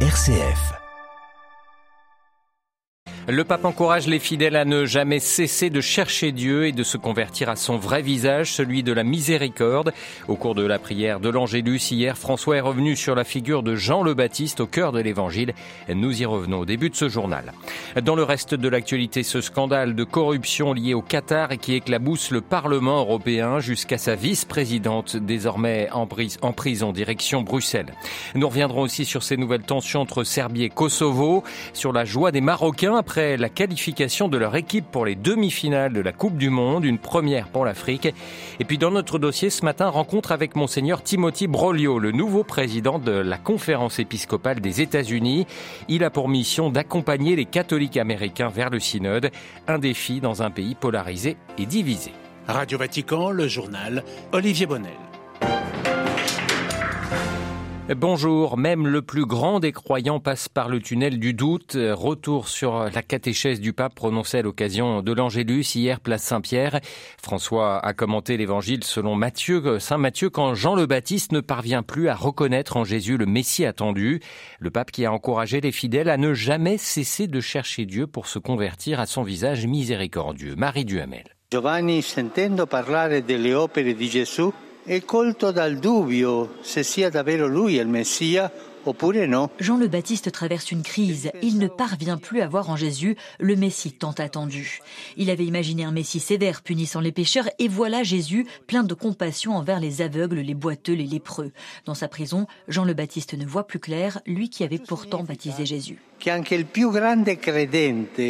RCF. Le pape encourage les fidèles à ne jamais cesser de chercher Dieu et de se convertir à son vrai visage, celui de la miséricorde. Au cours de la prière de l'Angélus hier, François est revenu sur la figure de Jean le Baptiste au cœur de l'évangile. Nous y revenons au début de ce journal. Dans le reste de l'actualité, ce scandale de corruption lié au Qatar et qui éclabousse le Parlement européen jusqu'à sa vice-présidente désormais en, en prison direction Bruxelles. Nous reviendrons aussi sur ces nouvelles tensions entre Serbie et Kosovo, sur la joie des Marocains après la qualification de leur équipe pour les demi-finales de la Coupe du Monde, une première pour l'Afrique. Et puis dans notre dossier ce matin, rencontre avec monseigneur Timothy Broglio, le nouveau président de la conférence épiscopale des États-Unis. Il a pour mission d'accompagner les catholiques américains vers le synode, un défi dans un pays polarisé et divisé. Radio Vatican, le journal Olivier Bonnel. Bonjour, même le plus grand des croyants passe par le tunnel du doute. Retour sur la catéchèse du pape prononcée à l'occasion de l'Angélus hier place Saint-Pierre. François a commenté l'évangile selon Matthieu, Saint Matthieu quand Jean le Baptiste ne parvient plus à reconnaître en Jésus le Messie attendu. Le pape qui a encouragé les fidèles à ne jamais cesser de chercher Dieu pour se convertir à son visage miséricordieux. Marie Duhamel. Giovanni, sentendo parlare delle opere di Gesù, est colto dal dubbio se sia davvero lui il Messia. Jean le Baptiste traverse une crise. Il ne parvient plus à voir en Jésus le Messie tant attendu. Il avait imaginé un Messie sévère punissant les pécheurs et voilà Jésus plein de compassion envers les aveugles, les boiteux, les lépreux. Dans sa prison, Jean le Baptiste ne voit plus clair, lui qui avait pourtant baptisé Jésus. Qu'anche il più grande credente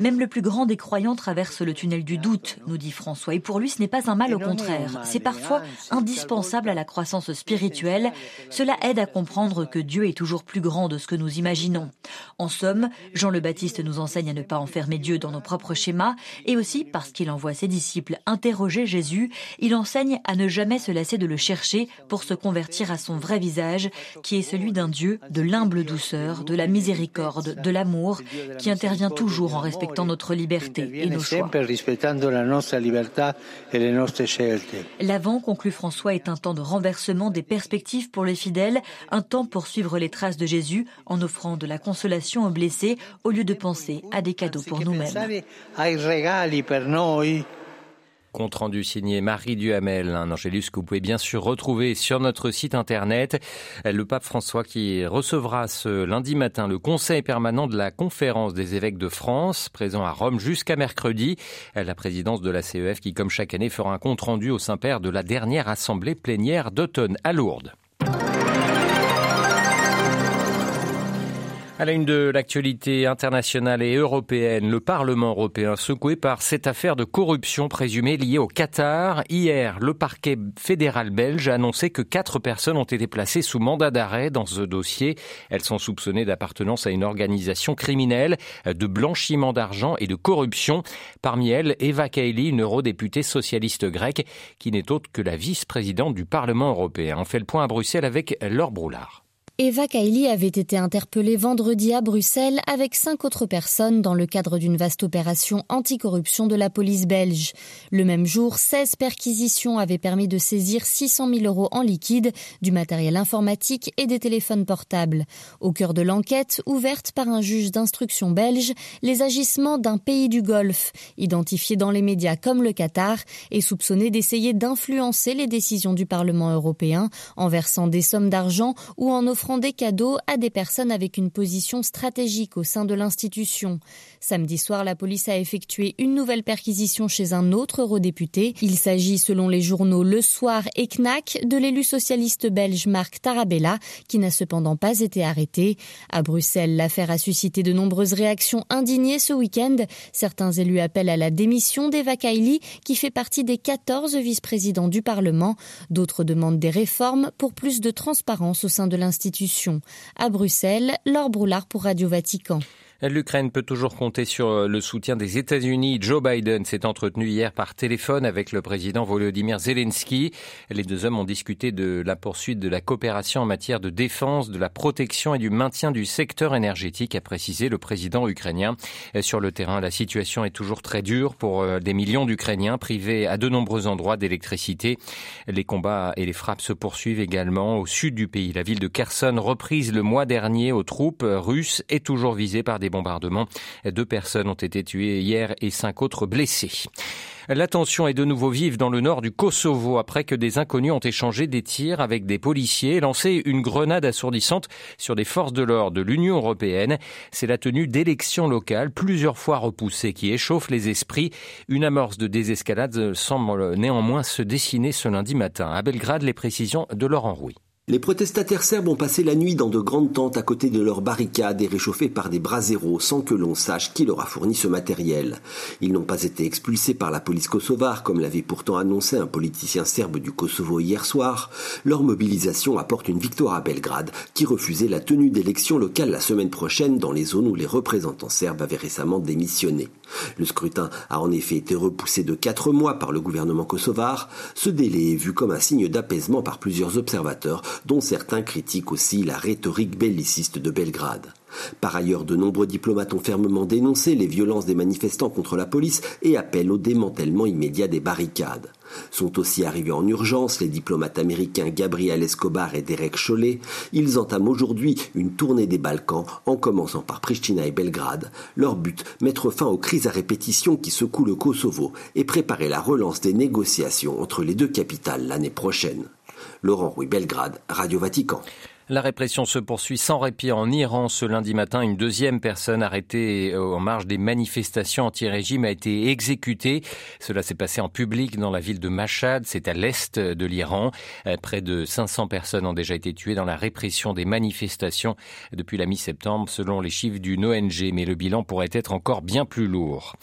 même le plus grand des croyants traverse le tunnel du doute, nous dit François. Et pour lui, ce n'est pas un mal, au contraire. C'est parfois indispensable à la croissance spirituelle. Cela aide à comprendre que Dieu est toujours plus grand de ce que nous imaginons. En somme, Jean le Baptiste nous enseigne à ne pas enfermer Dieu dans nos propres schémas et aussi parce qu'il envoie ses disciples interroger Jésus, il enseigne à ne jamais se lasser de le chercher pour se convertir à son vrai visage, qui est celui d'un Dieu de l'humble douceur, de la miséricorde, de l'amour qui intervient toujours en respectant notre liberté et nos choix. L'avant, conclut François, est un temps de renversement des perspectives pour les fidèles, un temps pour suivre les traces de Jésus en offrant de la consolation aux blessés au lieu de penser à des cadeaux pour nous-mêmes. Compte rendu signé Marie Duhamel, un angélus que vous pouvez bien sûr retrouver sur notre site internet. Le pape François qui recevra ce lundi matin le conseil permanent de la conférence des évêques de France, présent à Rome jusqu'à mercredi. La présidence de la CEF qui, comme chaque année, fera un compte rendu au Saint-Père de la dernière assemblée plénière d'automne à Lourdes. À la une de l'actualité internationale et européenne, le Parlement européen secoué par cette affaire de corruption présumée liée au Qatar. Hier, le parquet fédéral belge a annoncé que quatre personnes ont été placées sous mandat d'arrêt dans ce dossier. Elles sont soupçonnées d'appartenance à une organisation criminelle, de blanchiment d'argent et de corruption. Parmi elles, Eva Kaili, une eurodéputée socialiste grecque, qui n'est autre que la vice-présidente du Parlement européen. On fait le point à Bruxelles avec Laure Broulard. Eva Kaili avait été interpellée vendredi à Bruxelles avec cinq autres personnes dans le cadre d'une vaste opération anticorruption de la police belge. Le même jour, 16 perquisitions avaient permis de saisir 600 000 euros en liquide, du matériel informatique et des téléphones portables. Au cœur de l'enquête, ouverte par un juge d'instruction belge, les agissements d'un pays du Golfe, identifié dans les médias comme le Qatar, et soupçonné d'essayer d'influencer les décisions du Parlement européen en versant des sommes d'argent ou en offrant des cadeaux à des personnes avec une position stratégique au sein de l'institution. Samedi soir, la police a effectué une nouvelle perquisition chez un autre eurodéputé. Il s'agit, selon les journaux Le Soir et Knack, de l'élu socialiste belge Marc Tarabella, qui n'a cependant pas été arrêté. À Bruxelles, l'affaire a suscité de nombreuses réactions indignées ce week-end. Certains élus appellent à la démission d'Eva Kaili, qui fait partie des 14 vice-présidents du Parlement. D'autres demandent des réformes pour plus de transparence au sein de l'institution. À Bruxelles, Laure Broulard pour Radio Vatican. L'Ukraine peut toujours compter sur le soutien des États-Unis. Joe Biden s'est entretenu hier par téléphone avec le président Volodymyr Zelensky. Les deux hommes ont discuté de la poursuite de la coopération en matière de défense, de la protection et du maintien du secteur énergétique, a précisé le président ukrainien. Sur le terrain, la situation est toujours très dure pour euh, des millions d'Ukrainiens privés à de nombreux endroits d'électricité. Les combats et les frappes se poursuivent également au sud du pays. La ville de Kherson, reprise le mois dernier aux troupes russes, est toujours visée par des bombardements. Deux personnes ont été tuées hier et cinq autres blessées. La tension est de nouveau vive dans le nord du Kosovo après que des inconnus ont échangé des tirs avec des policiers et lancé une grenade assourdissante sur des forces de l'ordre de l'Union européenne. C'est la tenue d'élections locales plusieurs fois repoussées qui échauffe les esprits. Une amorce de désescalade semble néanmoins se dessiner ce lundi matin. À Belgrade, les précisions de Laurent Rouy. Les protestataires serbes ont passé la nuit dans de grandes tentes à côté de leurs barricades et réchauffées par des braseros sans que l'on sache qui leur a fourni ce matériel. Ils n'ont pas été expulsés par la police kosovare comme l'avait pourtant annoncé un politicien serbe du Kosovo hier soir. Leur mobilisation apporte une victoire à Belgrade qui refusait la tenue d'élections locales la semaine prochaine dans les zones où les représentants serbes avaient récemment démissionné. Le scrutin a en effet été repoussé de quatre mois par le gouvernement kosovar. Ce délai est vu comme un signe d'apaisement par plusieurs observateurs dont certains critiquent aussi la rhétorique belliciste de Belgrade. Par ailleurs, de nombreux diplomates ont fermement dénoncé les violences des manifestants contre la police et appellent au démantèlement immédiat des barricades. Sont aussi arrivés en urgence les diplomates américains Gabriel Escobar et Derek Chollet. Ils entament aujourd'hui une tournée des Balkans en commençant par Pristina et Belgrade. Leur but, mettre fin aux crises à répétition qui secouent le Kosovo et préparer la relance des négociations entre les deux capitales l'année prochaine. Laurent Rouy, Belgrade, Radio Vatican. La répression se poursuit sans répit en Iran. Ce lundi matin, une deuxième personne arrêtée en marge des manifestations anti-régime a été exécutée. Cela s'est passé en public dans la ville de Mashhad, c'est à l'est de l'Iran. Euh, près de 500 personnes ont déjà été tuées dans la répression des manifestations depuis la mi-septembre, selon les chiffres d'une ONG, mais le bilan pourrait être encore bien plus lourd.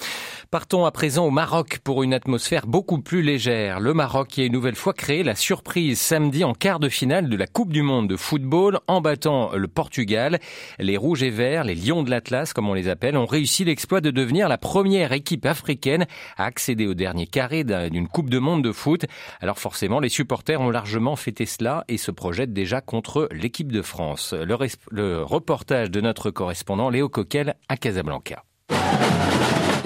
Partons à présent au Maroc pour une atmosphère beaucoup plus légère. Le Maroc qui a une nouvelle fois créé la surprise samedi en quart de finale de la Coupe du Monde de football en battant le Portugal. Les Rouges et Verts, les Lions de l'Atlas comme on les appelle, ont réussi l'exploit de devenir la première équipe africaine à accéder au dernier carré d'une Coupe de Monde de foot. Alors forcément, les supporters ont largement fêté cela et se projettent déjà contre l'équipe de France. Le, le reportage de notre correspondant Léo Coquel à Casablanca.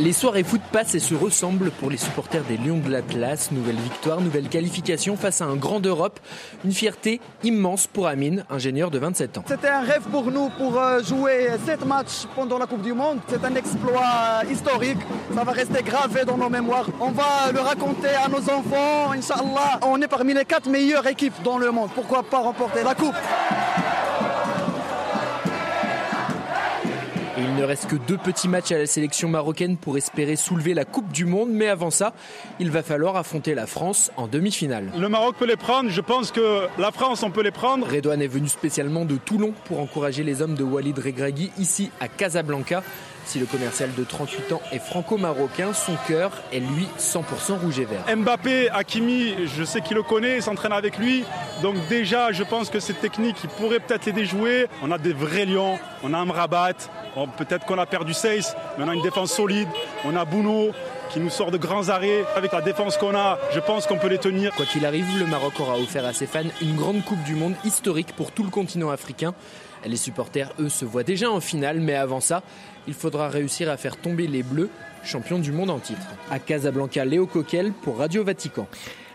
Les soirées foot passent et se ressemblent pour les supporters des Lions de l'Atlas. Nouvelle victoire, nouvelle qualification face à un grand d'Europe. Une fierté immense pour Amine, ingénieur de 27 ans. C'était un rêve pour nous pour euh, jouer 7 matchs pendant la Coupe du Monde. C'est un exploit historique. Ça va rester gravé dans nos mémoires. On va le raconter à nos enfants, Inch'Allah. On est parmi les 4 meilleures équipes dans le monde. Pourquoi pas remporter la Coupe? Il ne reste que deux petits matchs à la sélection marocaine pour espérer soulever la Coupe du Monde, mais avant ça, il va falloir affronter la France en demi-finale. Le Maroc peut les prendre, je pense que la France, on peut les prendre. Redouane est venu spécialement de Toulon pour encourager les hommes de Walid Regragui ici à Casablanca. Si le commercial de 38 ans est franco-marocain, son cœur est lui 100% rouge et vert. Mbappé, Hakimi, je sais qu'il le connaît, il s'entraîne avec lui. Donc déjà, je pense que cette technique, il pourrait peut-être les déjouer. On a des vrais lions, on a Amrabat, peut-être qu'on a perdu Seis, mais on a une défense solide. On a Bouno, qui nous sort de grands arrêts. Avec la défense qu'on a, je pense qu'on peut les tenir. Quoi qu'il arrive, le Maroc aura offert à ses fans une grande Coupe du Monde historique pour tout le continent africain. Les supporters, eux, se voient déjà en finale, mais avant ça, il faudra réussir à faire tomber les Bleus, champions du monde en titre. À Casablanca, Léo Coquel pour Radio Vatican.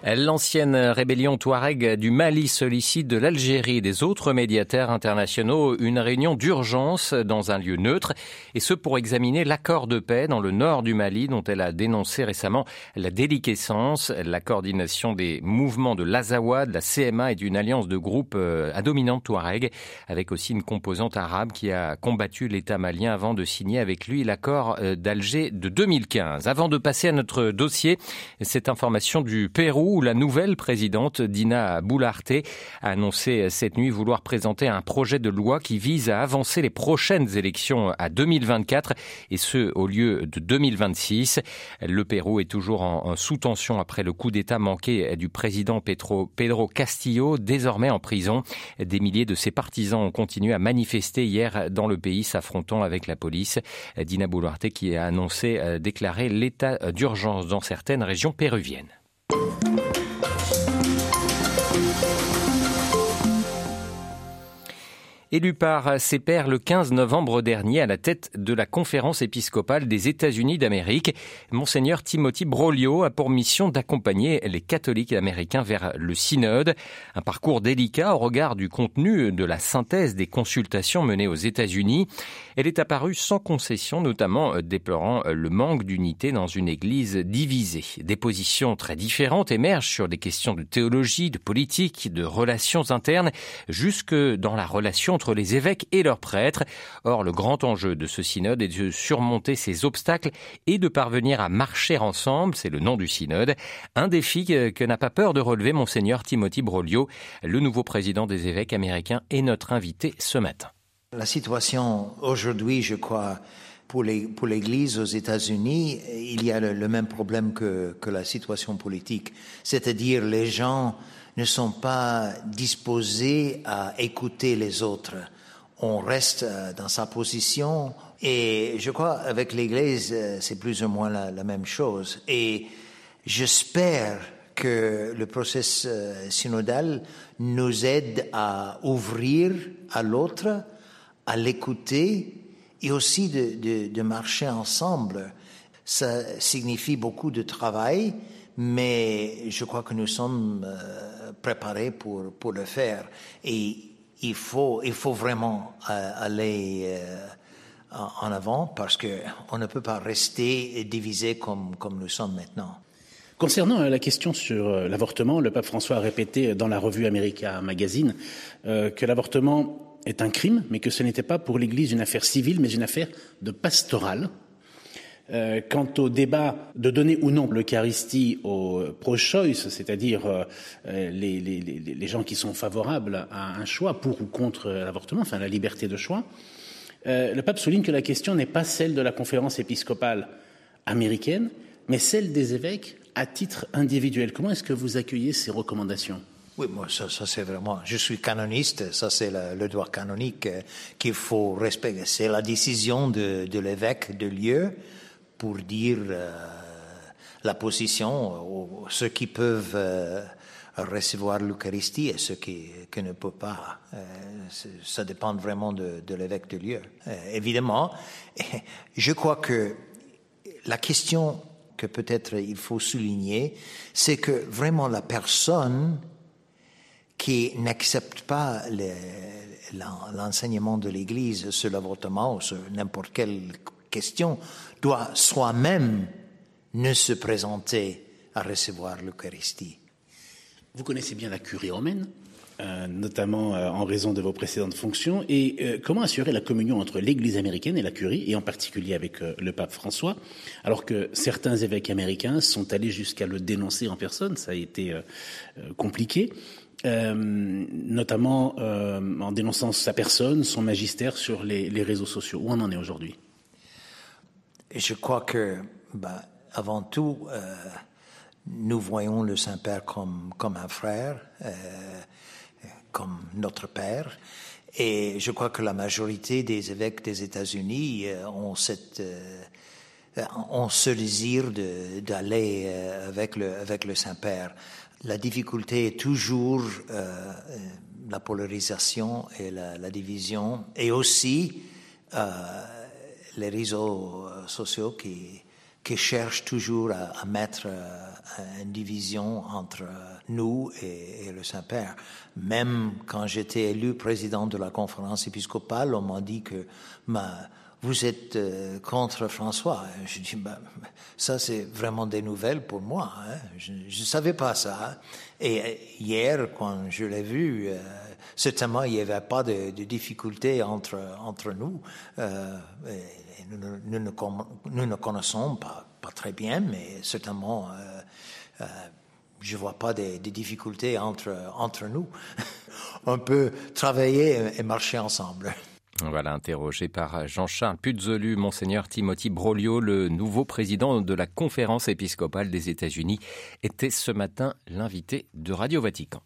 L'ancienne rébellion Touareg du Mali sollicite de l'Algérie et des autres médiateurs internationaux une réunion d'urgence dans un lieu neutre, et ce pour examiner l'accord de paix dans le nord du Mali dont elle a dénoncé récemment la déliquescence, la coordination des mouvements de l'Azawa, de la CMA et d'une alliance de groupes euh, à dominante Touareg, avec aussi une composante arabe qui a combattu l'État malien avant de signer avec lui l'accord euh, d'Alger de 2015. Avant de passer à notre dossier, cette information du Pérou Où la nouvelle présidente Dina Boularte a annoncé cette nuit vouloir présenter un projet de loi qui vise à avancer les prochaines élections à 2024 et ce au lieu de 2026. Le Pérou est toujours en, sous tension après le coup d'État manqué du président Pedro, Pedro Castillo, désormais en prison. Des milliers de ses partisans ont continué à manifester hier dans le pays, s'affrontant avec la police. Dina Boluarte qui a annoncé euh, déclarer l'état d'urgence dans certaines régions péruviennes. Élu par ses pairs le 15 novembre dernier à la tête de la conférence épiscopale des États-Unis d'Amérique, Monseigneur Timothy Broglio a pour mission d'accompagner les catholiques américains vers le synode. Un parcours délicat au regard du contenu de la synthèse des consultations menées aux États-Unis. Elle est apparue sans concession, notamment déplorant le manque d'unité dans une église divisée. Des positions très différentes émergent sur des questions de théologie, de politique, de relations internes, jusque dans la relation entre les évêques et leurs prêtres. Or, le grand enjeu de ce synode est de surmonter ces obstacles et de parvenir à marcher ensemble, c'est le nom du synode, un défi que n'a pas peur de relever monseigneur Timothy Broglio, le nouveau président des évêques américains et notre invité ce matin. La situation aujourd'hui, je crois, pour l'Église aux États-Unis, il y a le, même problème que la situation politique, c'est-à-dire les gens ne sont pas disposés à écouter les autres. On reste euh, dans sa position et je crois avec l'Église, euh, c'est plus ou moins la, même chose. Et j'espère que le processus euh, synodal nous aide à ouvrir à l'autre, à l'écouter et aussi de, de, marcher ensemble. Ça signifie beaucoup de travail, mais je crois que nous sommes préparé pour, pour le faire. Et il faut, il faut vraiment euh, aller euh, en avant parce qu'on ne peut pas rester divisé comme, comme nous sommes maintenant. Concernant euh, la question sur l'avortement, le pape François a répété dans la revue America Magazine que l'avortement est un crime, mais que ce n'était pas pour l'Église une affaire civile, mais une affaire de pastorale. Euh, quant au débat de donner ou non l'Eucharistie aux pro-choice, c'est-à-dire euh, les, gens qui sont favorables à un choix pour ou contre l'avortement, enfin la liberté de choix, euh, le pape souligne que la question n'est pas celle de la conférence épiscopale américaine, mais celle des évêques à titre individuel. Comment est-ce que vous accueillez ces recommandations? Oui, moi, ça, ça c'est vraiment. Je suis canoniste, ça c'est le, droit canonique qu'il faut respecter. C'est la décision de l'évêque de lieu pour dire euh, la position, ceux qui peuvent euh, recevoir l'Eucharistie et ceux qui, ne peuvent pas. Euh, ça dépend vraiment de, l'évêque de lieu. évidemment, je crois que la question que peut-être il faut souligner, c'est que vraiment la personne qui n'accepte pas l'enseignement de l'Église sur l'avortement ou sur n'importe quelle question doit soi-même ne se présenter à recevoir l'Eucharistie. Vous connaissez bien la curie romaine, euh, notamment euh, en raison de vos précédentes fonctions. Et euh, comment assurer la communion entre l'Église américaine et la curie, et en particulier avec le pape François, alors que certains évêques américains sont allés jusqu'à le dénoncer en personne, ça a été compliqué. notamment en dénonçant sa personne, son magistère sur les, réseaux sociaux. Où on en est aujourd'hui? Je crois que, bah, avant tout, euh, nous voyons le Saint-Père comme, comme un frère, euh, comme notre Père. Et je crois que la majorité des évêques des États-Unis euh, ont cette ont ce désir d'aller avec le, avec le Saint-Père. La difficulté est toujours la polarisation et la, la division, et aussi les réseaux euh, sociaux qui, qui cherchent toujours à, mettre euh, une division entre euh, nous et, le Saint-Père. Même quand j'étais élu président de la conférence épiscopale, on m'a dit que vous êtes contre François. Je dis, ben, ça c'est vraiment des nouvelles pour moi. Hein. Je ne savais pas ça. Et hier, quand je l'ai vu, certainement il n'y avait pas de, de difficulté entre, entre nous nous, nous, ne connaissons pas, très bien, mais certainement, euh, euh, je ne vois pas des, difficultés entre, entre nous. On peut travailler et marcher ensemble. Voilà, interrogé par Jean-Charles Puzolu, Monseigneur Timothy Broglio, le nouveau président de la conférence épiscopale des États-Unis, était ce matin l'invité de Radio Vatican.